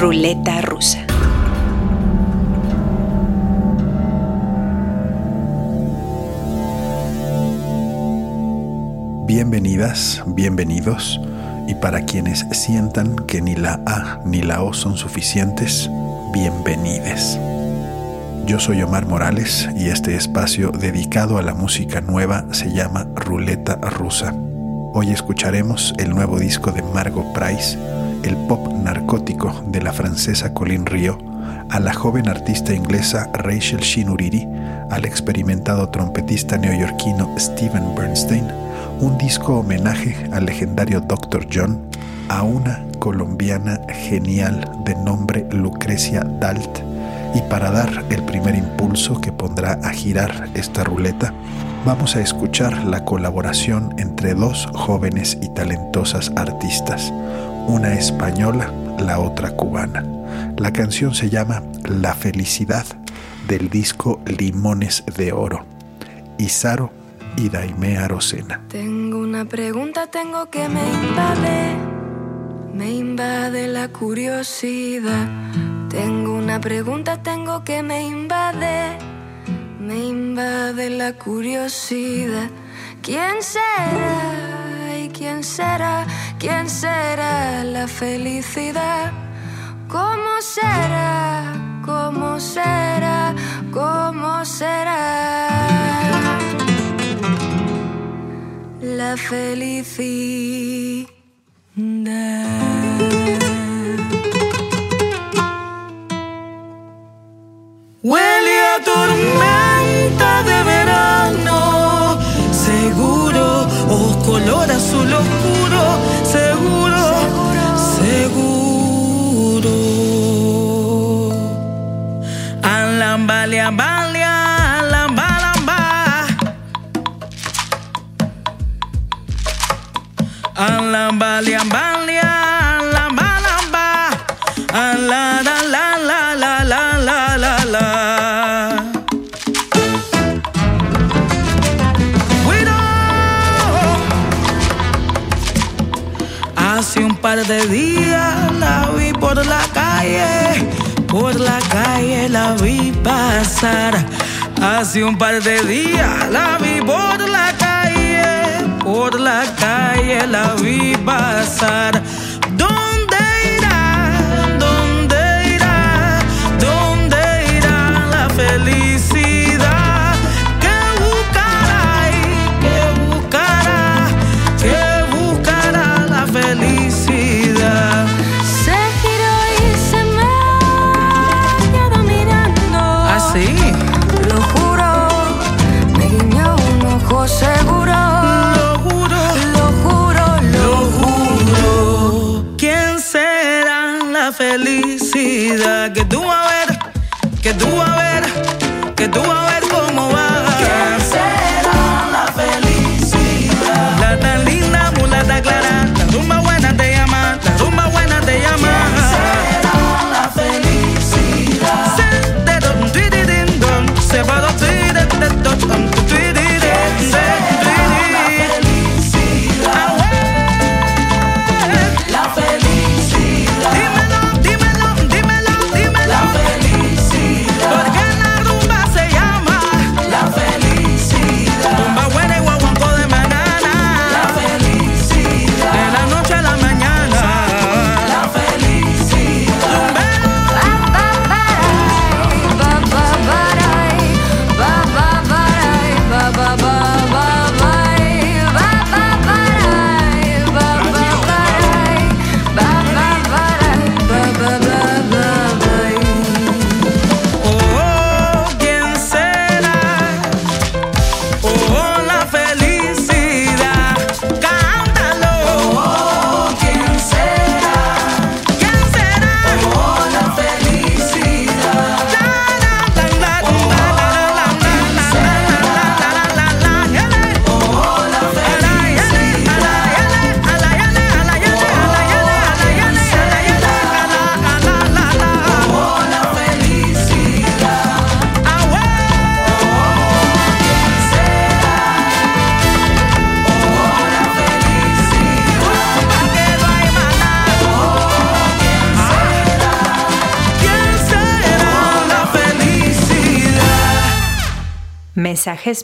Ruleta rusa. Bienvenidas, bienvenidos, y para quienes sientan que ni la A ni la O son suficientes, bienvenides. Yo soy Omar Morales y este espacio dedicado a la música nueva se llama Ruleta Rusa. Hoy escucharemos el nuevo disco de Margot Price, el pop narcótico de la francesa Colin Rio, a la joven artista inglesa Rachel Shinuriri, al experimentado trompetista neoyorquino Steven Bernstein, un disco homenaje al legendario Dr. John, a una colombiana genial de nombre Lucrecia Dalt, y para dar el primer impulso que pondrá a girar esta ruleta, vamos a escuchar la colaboración entre dos jóvenes y talentosas artistas, una española, la otra cubana. La canción se llama La felicidad del disco Limones de Oro. Isaro y Daimea Rosena. Tengo una pregunta, tengo que me invade, me invade la curiosidad tengo una pregunta, tengo que me invade, me invade la curiosidad. ¿Quién será? ¿Y quién será? ¿Quién será la felicidad? ¿Cómo será? ¿Cómo será? ¿Cómo será? La felicidad. Hace un par de días la vi por la calle, por la calle la vi pasar.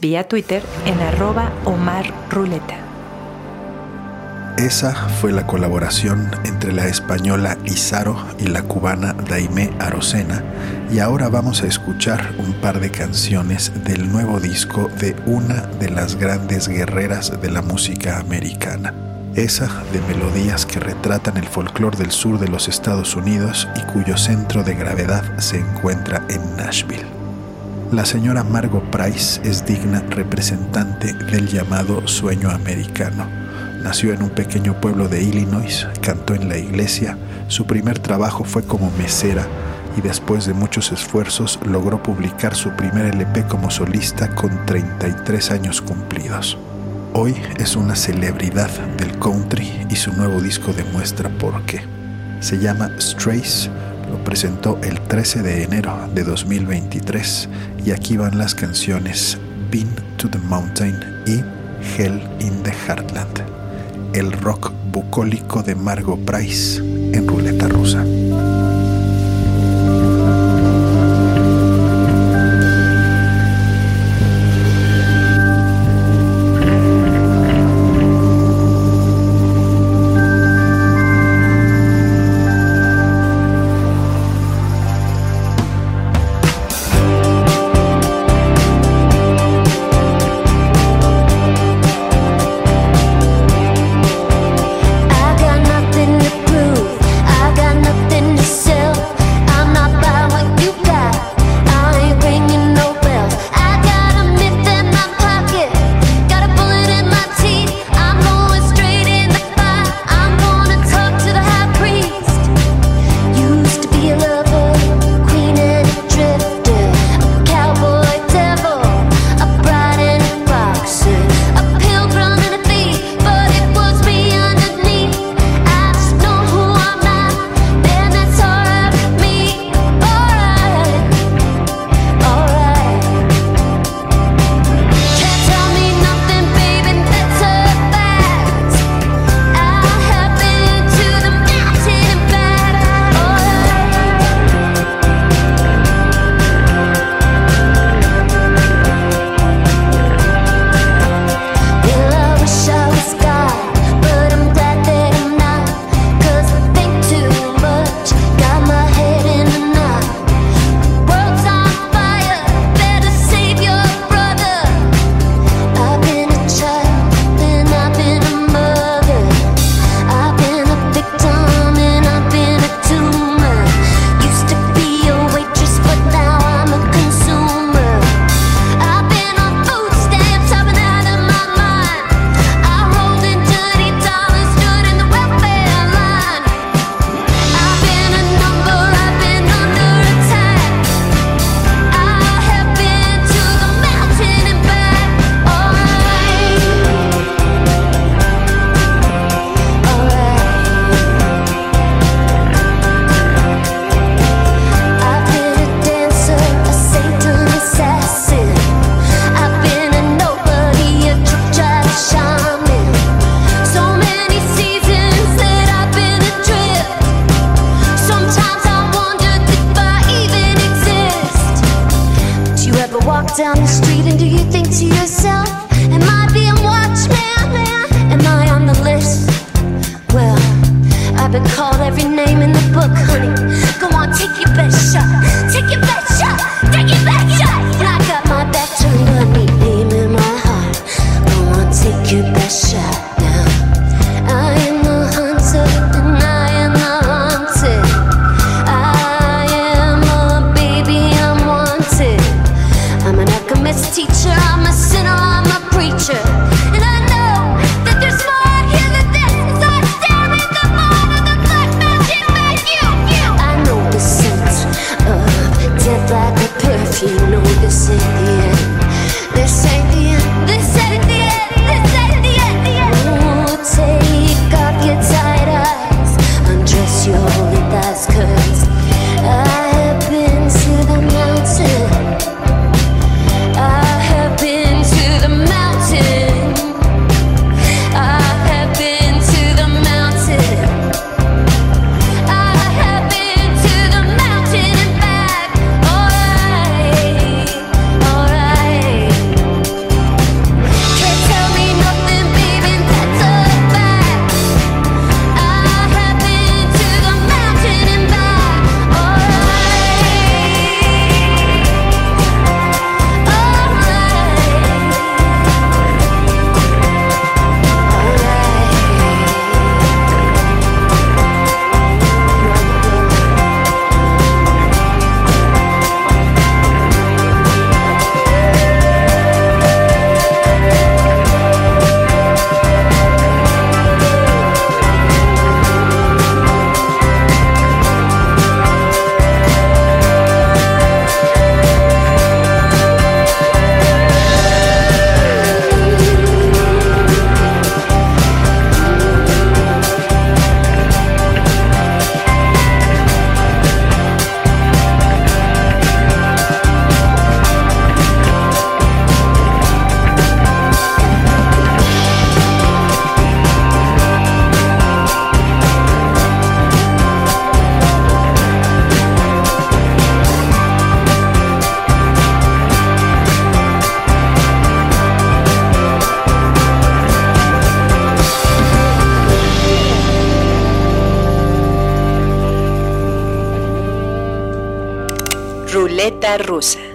Vía Twitter en arroba. Esa fue la colaboración entre la española Izaro y la cubana Daimé Arocena y ahora vamos a escuchar un par de canciones del nuevo disco de una de las grandes guerreras de la música americana. Esa de melodías que retratan el folclore del sur de los Estados Unidos y cuyo centro de gravedad se encuentra en Nashville. La señora Margot Price es digna representante del llamado sueño americano Nació en un pequeño pueblo de Illinois, cantó en la iglesia, su primer trabajo fue como mesera y después de muchos esfuerzos logró publicar su primer LP como solista con 33 años cumplidos. Hoy es una celebridad del country y su nuevo disco demuestra por qué. Se llama Strays, presentó el 13 de enero de 2023 y aquí van las canciones Been to the Mountain y Hell in the Heartland el rock bucólico de Margot Price en ruleta rusa. every name in the book, honey. Go on, take your best shot. Take your best Rusa.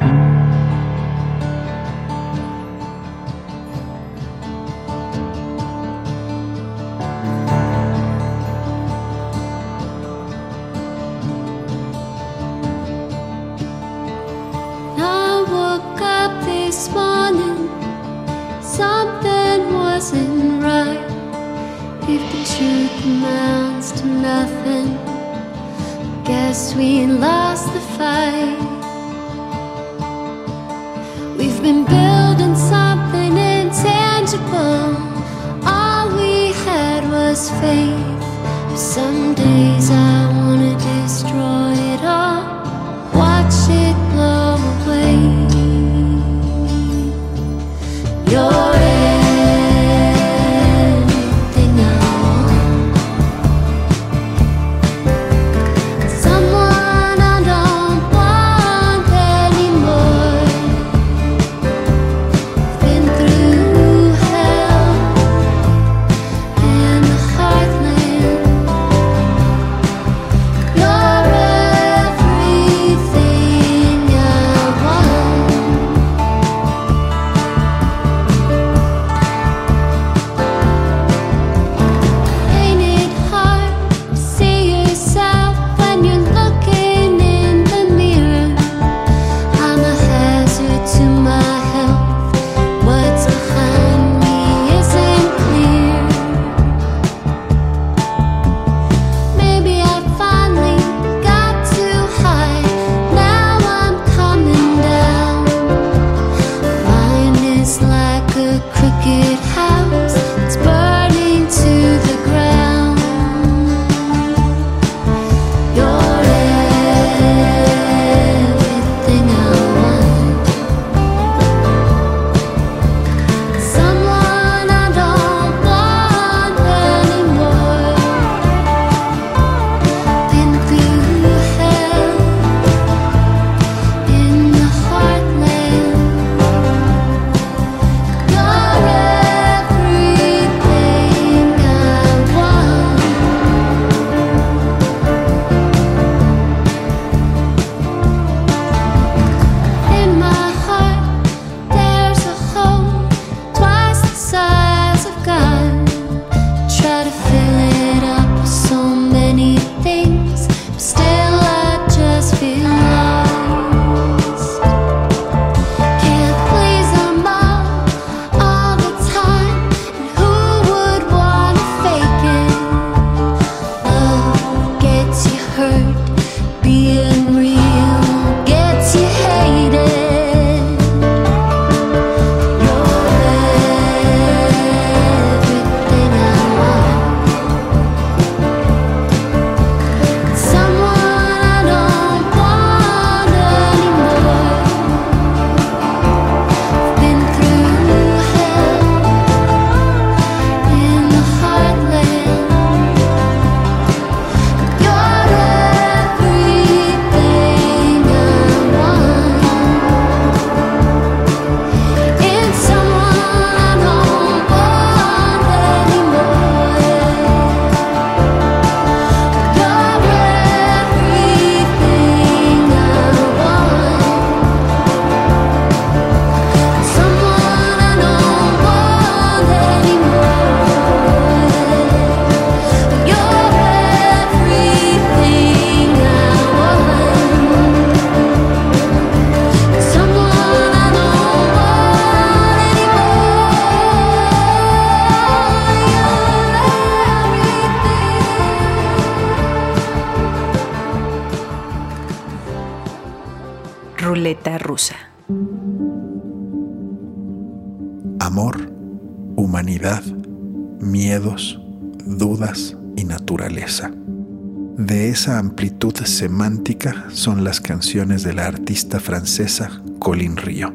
son las canciones de la artista francesa Colin Rio.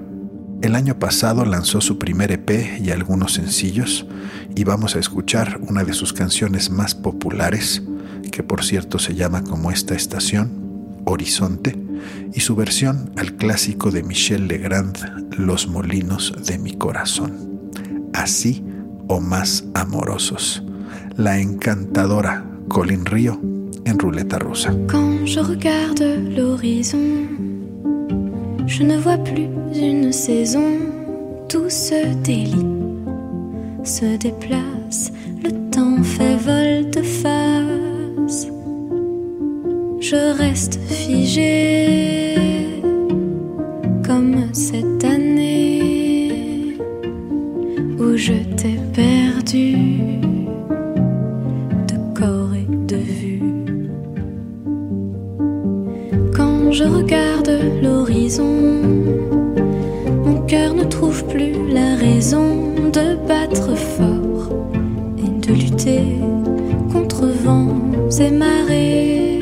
El año pasado lanzó su primer EP y algunos sencillos y vamos a escuchar una de sus canciones más populares, que por cierto se llama como esta estación, Horizonte, y su versión al clásico de Michel Legrand, Los Molinos de mi Corazón. Así o más amorosos. La encantadora Colin Río Quand je regarde l'horizon, je ne vois plus une saison. Tout se délie, se déplace, le temps fait vol de face. Je reste figé comme cette année où je t'ai perdu. je regarde l'horizon, mon cœur ne trouve plus la raison de battre fort et de lutter contre vents et marées.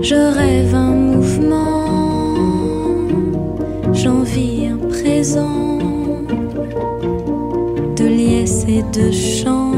Je rêve un mouvement, j'envie un présent de liesse et de chant.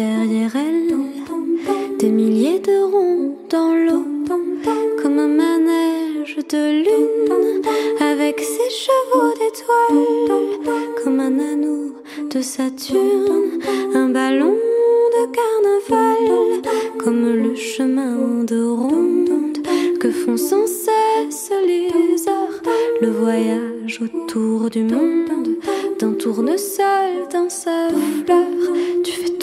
derrière elle. Des milliers de ronds dans l'eau, comme un manège de lune, avec ses chevaux d'étoiles, comme un anneau de Saturne, un ballon de carnaval, comme le chemin de ronde que font sans cesse les heures, le voyage autour du monde, d'un tournesol dans sa fleur. Tu fais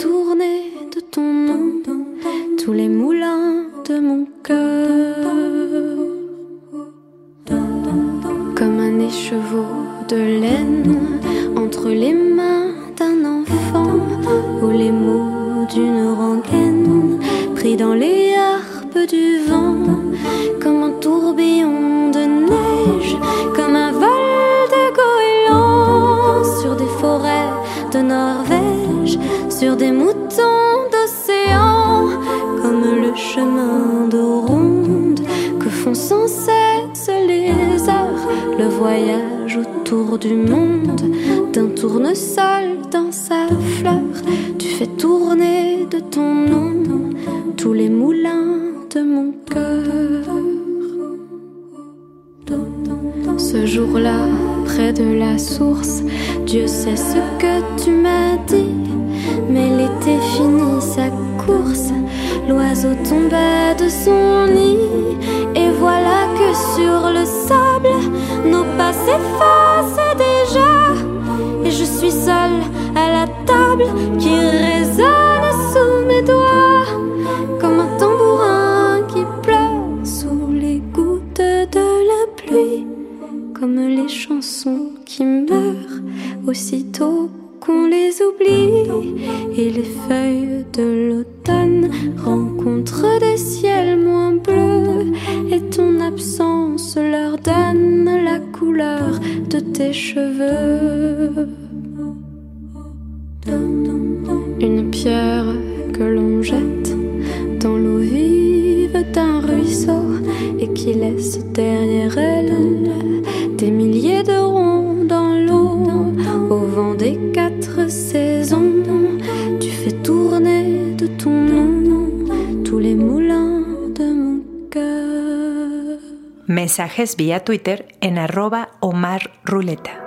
mensajes vía Twitter en arroba Omar Ruleta.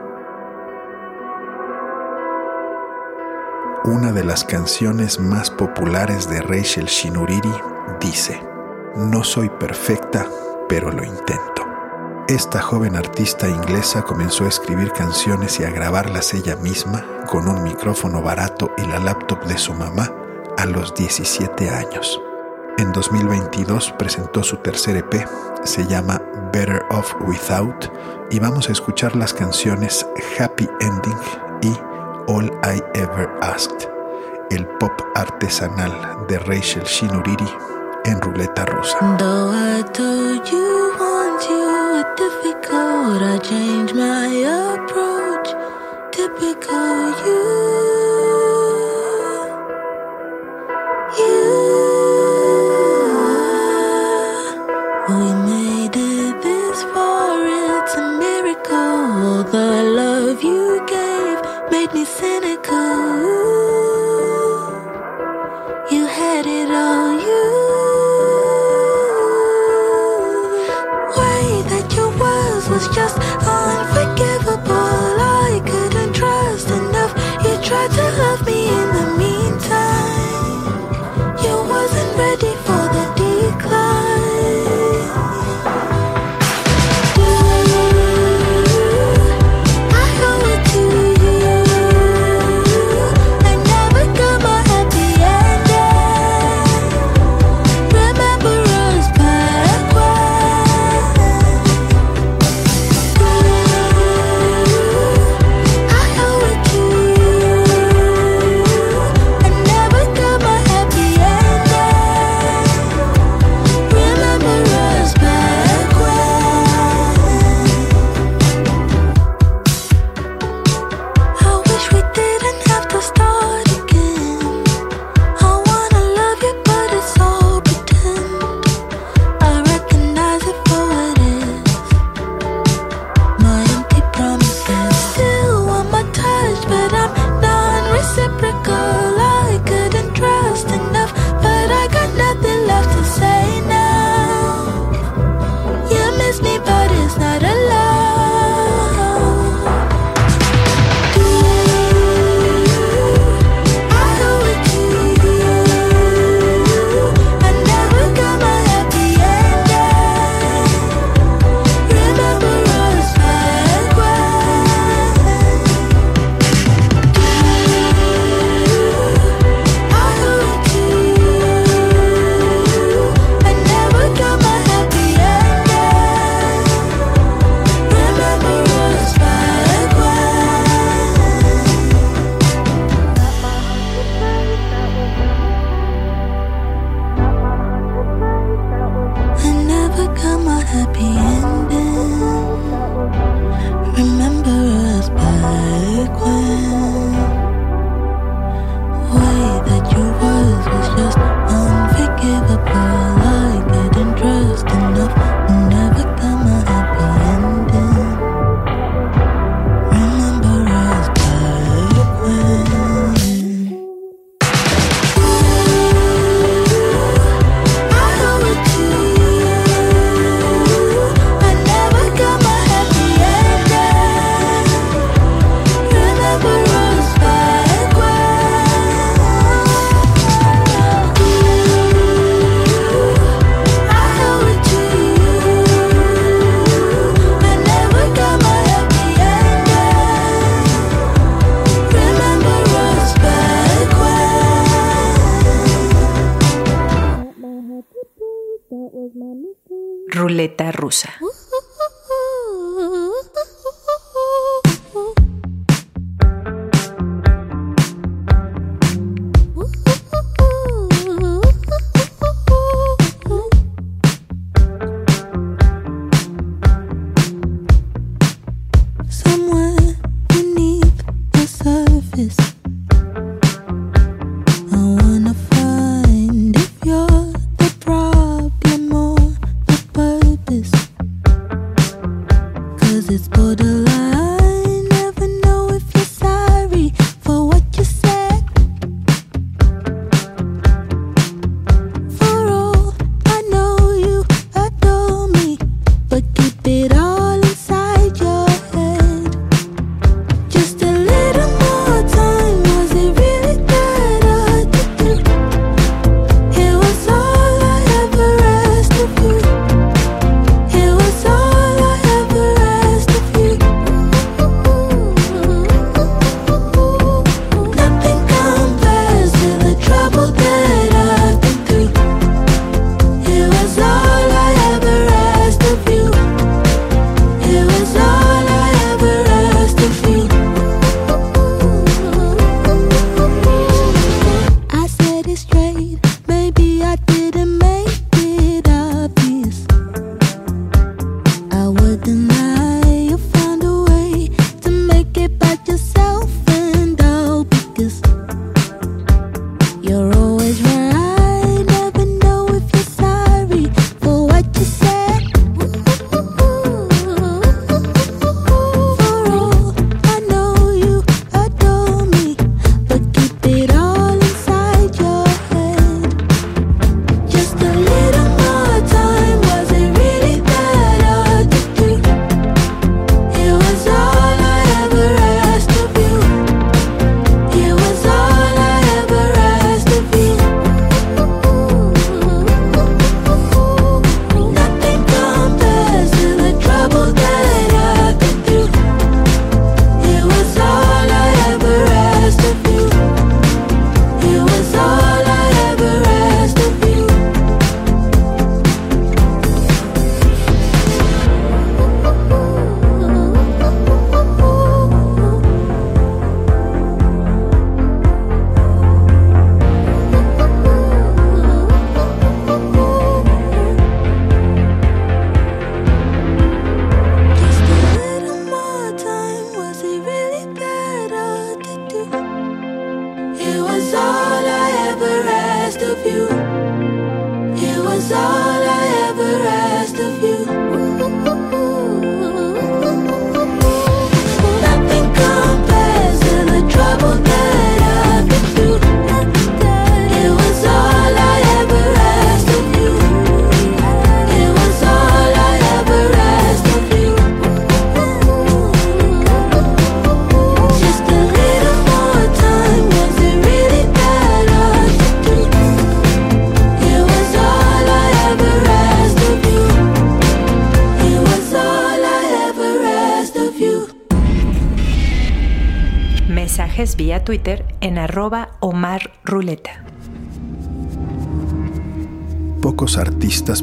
Una de las canciones más populares de Rachel Shinuriri dice, No soy perfecta, pero lo intento. Esta joven artista inglesa comenzó a escribir canciones y a grabarlas ella misma con un micrófono barato y la laptop de su mamá a los 17 años. En 2022 presentó su tercer EP, se llama Better Off Without y vamos a escuchar las canciones Happy Ending y All I Ever Asked, el pop artesanal de Rachel Shinuriri en ruleta rusa. I told you I changed my approach, typical you.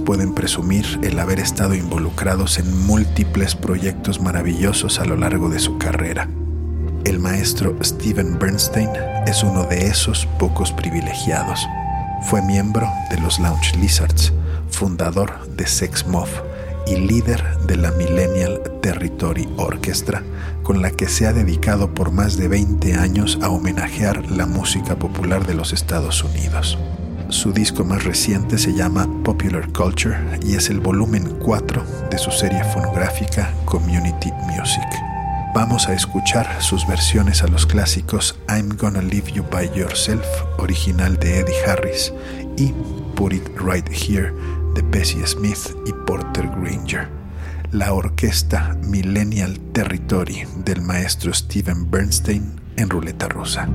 pueden presumir el haber estado involucrados en múltiples proyectos maravillosos a lo largo de su carrera. El maestro Steven Bernstein es uno de esos pocos privilegiados. Fue miembro de los Lounge Lizards, fundador de Sex Moth y líder de la Millennial Territory Orchestra, con la que se ha dedicado por más de 20 años a homenajear la música popular de los Estados Unidos. Su disco más reciente se llama Popular Culture y es el volumen 4 de su serie fonográfica Community Music. Vamos a escuchar sus versiones a los clásicos I'm Gonna Leave You By Yourself, original de Eddie Harris, y Put It Right Here de Bessie Smith y Porter Granger. La orquesta Millennial Territory del maestro Steven Bernstein en ruleta rusa.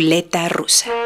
Ruleta rusa.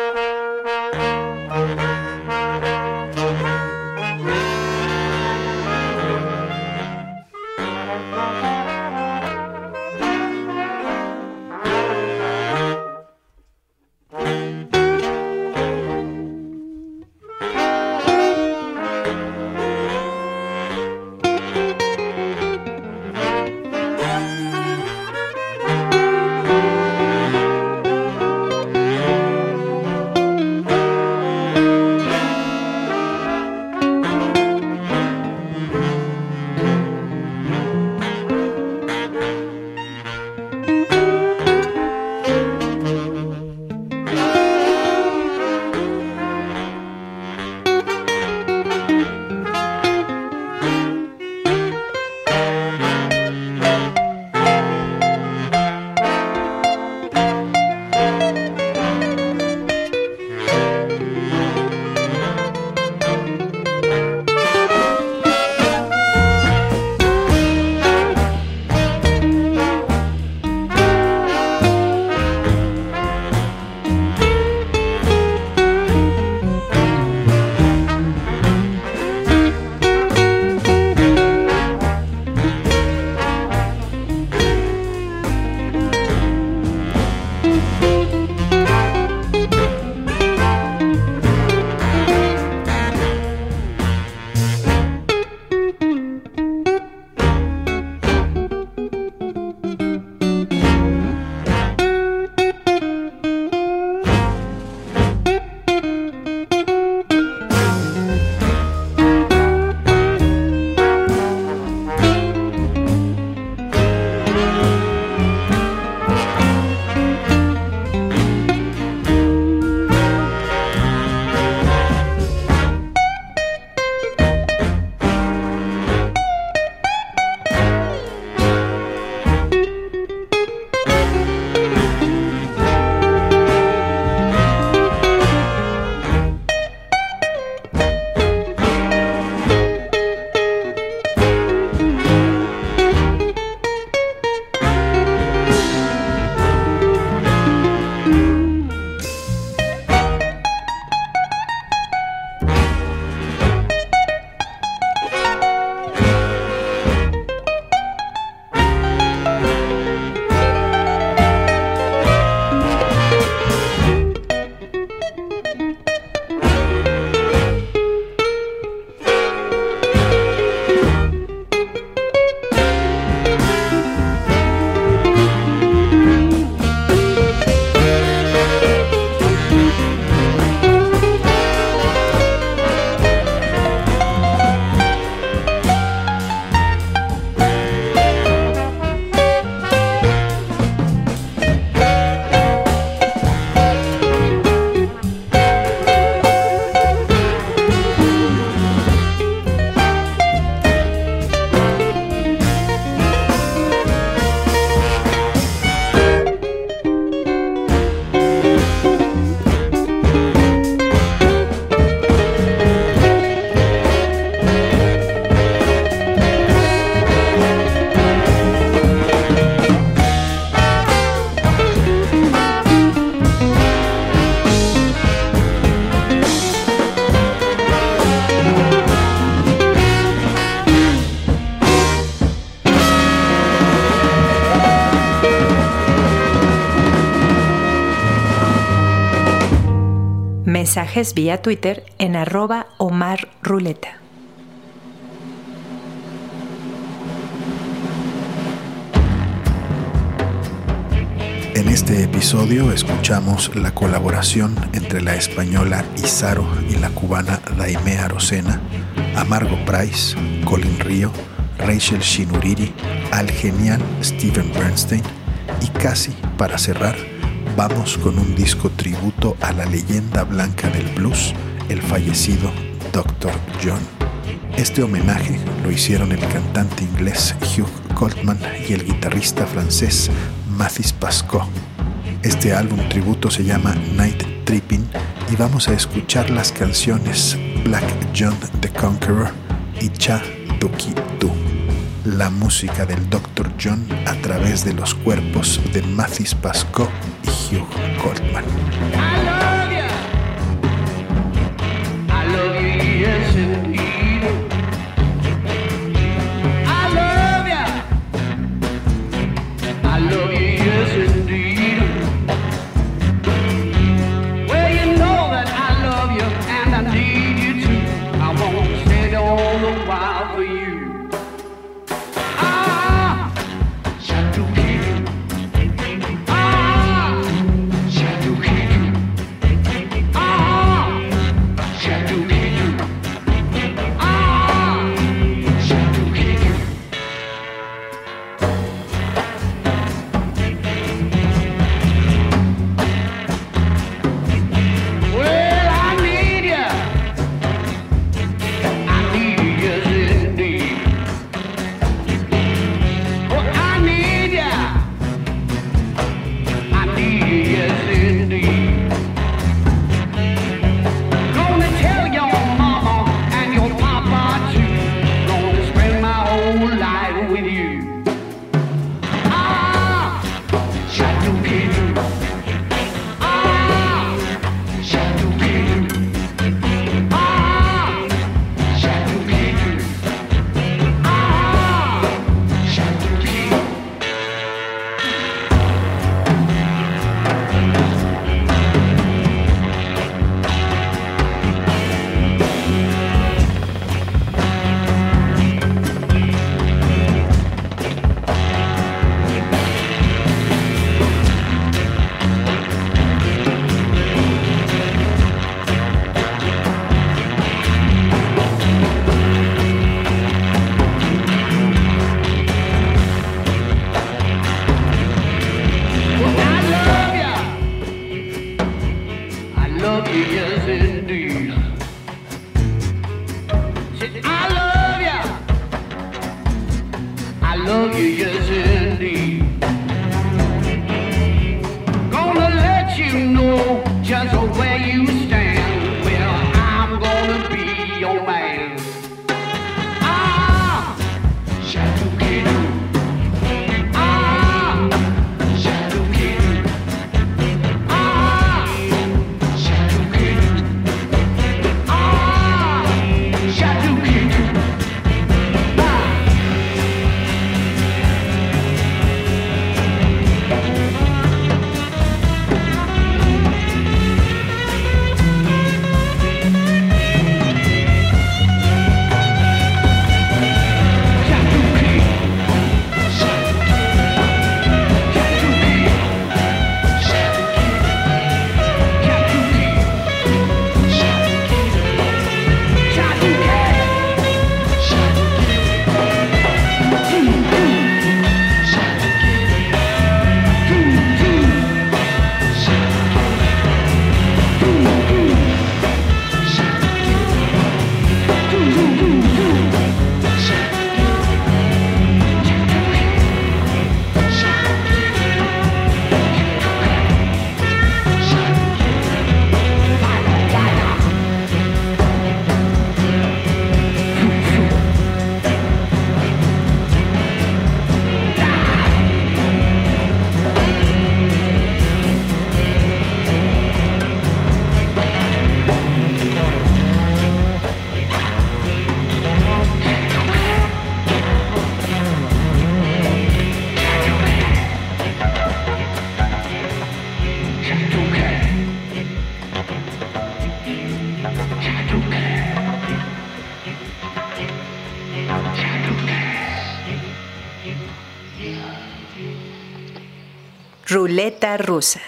Vía Twitter en. En este episodio escuchamos la colaboración entre la española Izaro y la cubana Daimea Arocena, Amargo Price, Colin Río, Rachel Shinuriri, al genial Steven Bernstein y casi para cerrar, vamos con un disco tributo a la leyenda blanca del blues, el fallecido Dr. John. Este homenaje lo hicieron el cantante inglés Hugh Coltman y el guitarrista francés Mathis Pasco. Este álbum tributo se llama Night Tripping y vamos a escuchar las canciones Black John the Conqueror y Cha Tuki Tu. La música del Dr. John a través de los cuerpos de Mathis Pasco y Hugh Coltman. Ruleta rusa.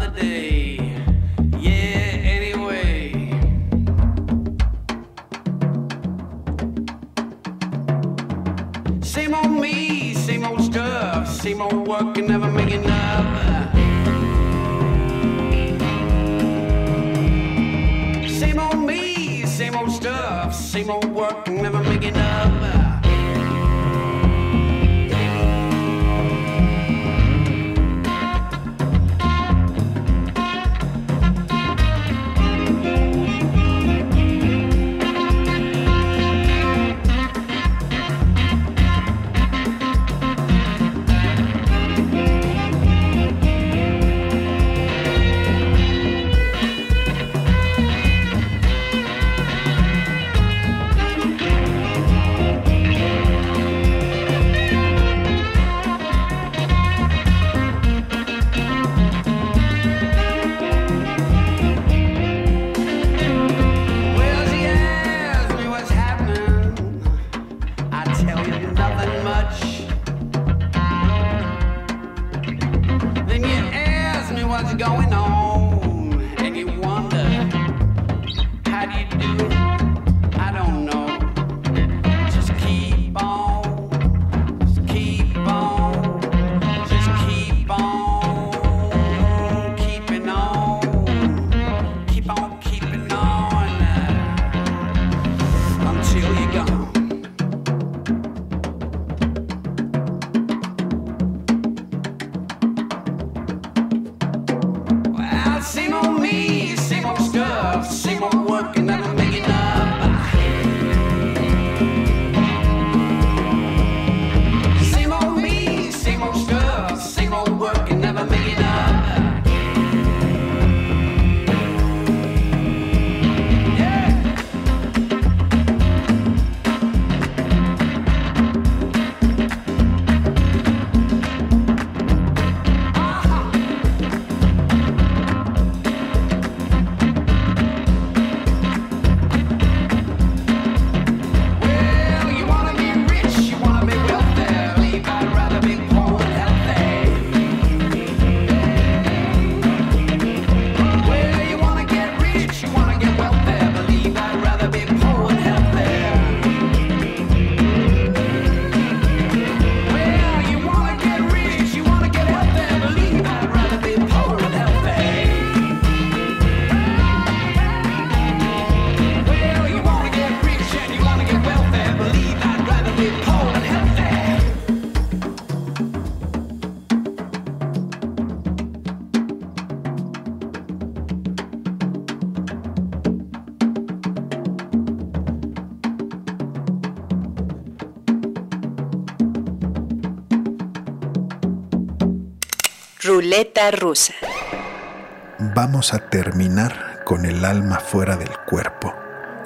Another day. Vamos a terminar con el alma fuera del cuerpo,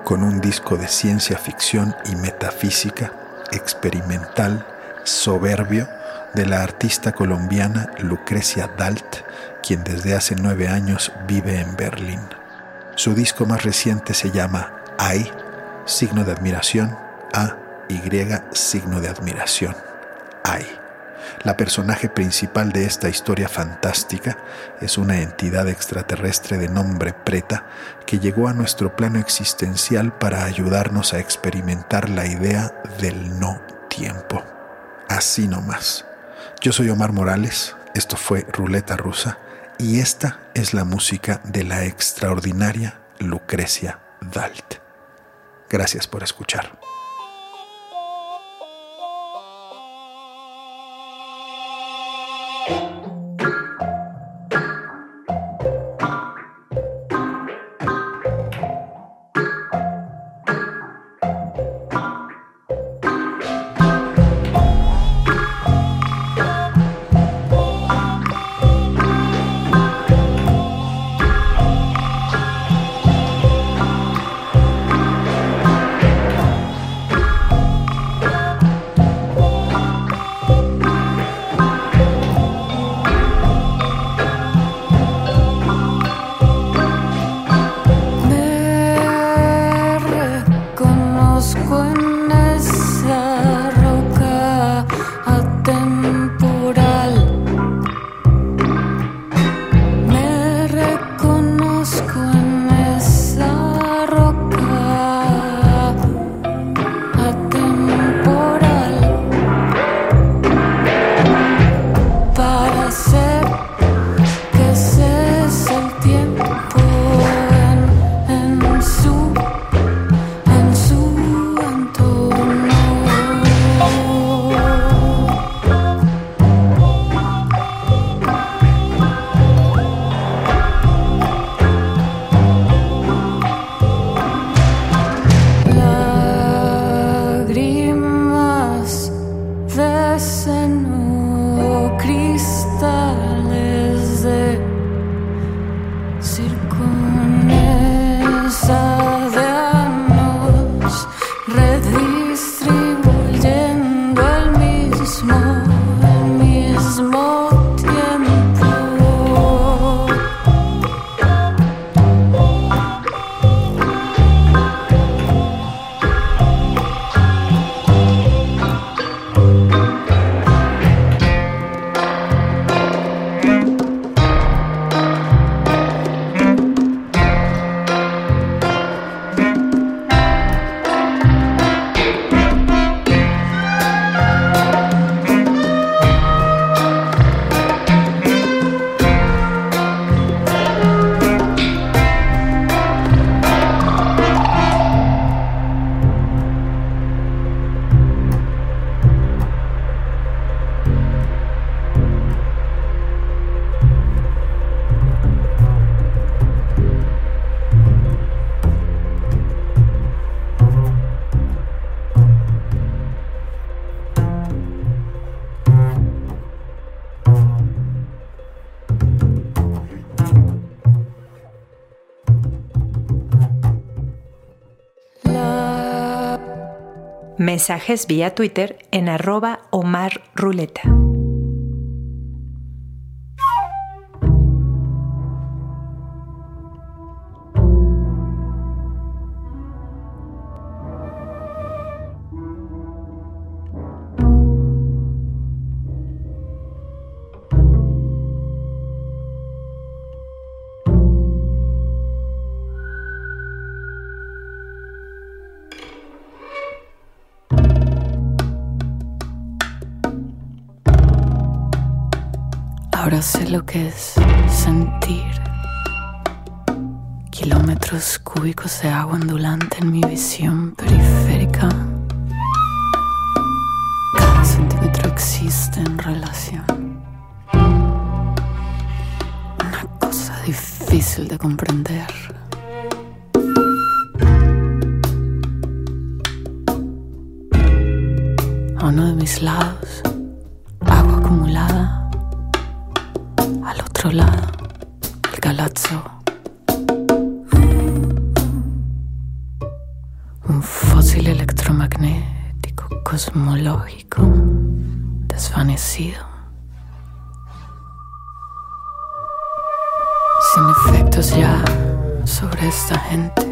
con un disco de ciencia ficción y metafísica, experimental, soberbio, de la artista colombiana Lucrecia Dalt, quien desde hace nueve años vive en Berlín. Su disco más reciente se llama Ay, signo de admiración, A, Y, signo de admiración, Ay. La personaje principal de esta historia fantástica es una entidad extraterrestre de nombre Preta que llegó a nuestro plano existencial para ayudarnos a experimentar la idea del no tiempo. Así nomás. Yo soy Omar Morales, esto fue Ruleta Rusa y esta es la música de la extraordinaria Lucrecia Dalt. Gracias por escuchar. Mensajes vía Twitter en arroba Omar Ruleta. Sé lo que es sentir kilómetros cúbicos de agua ondulante en mi visión periférica. Cada centímetro existe en relación. Una cosa difícil de comprender. A uno de mis lados, lado, el galazzo. Un fósil electromagnético cosmológico desvanecido. Sin efectos ya sobre esta gente.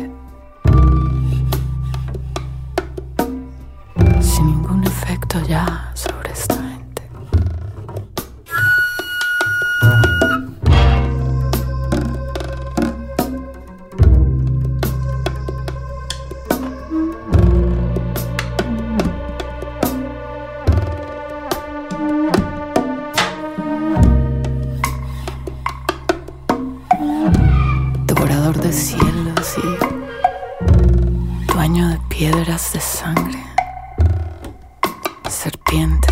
Dueño de piedras de sangre, serpiente.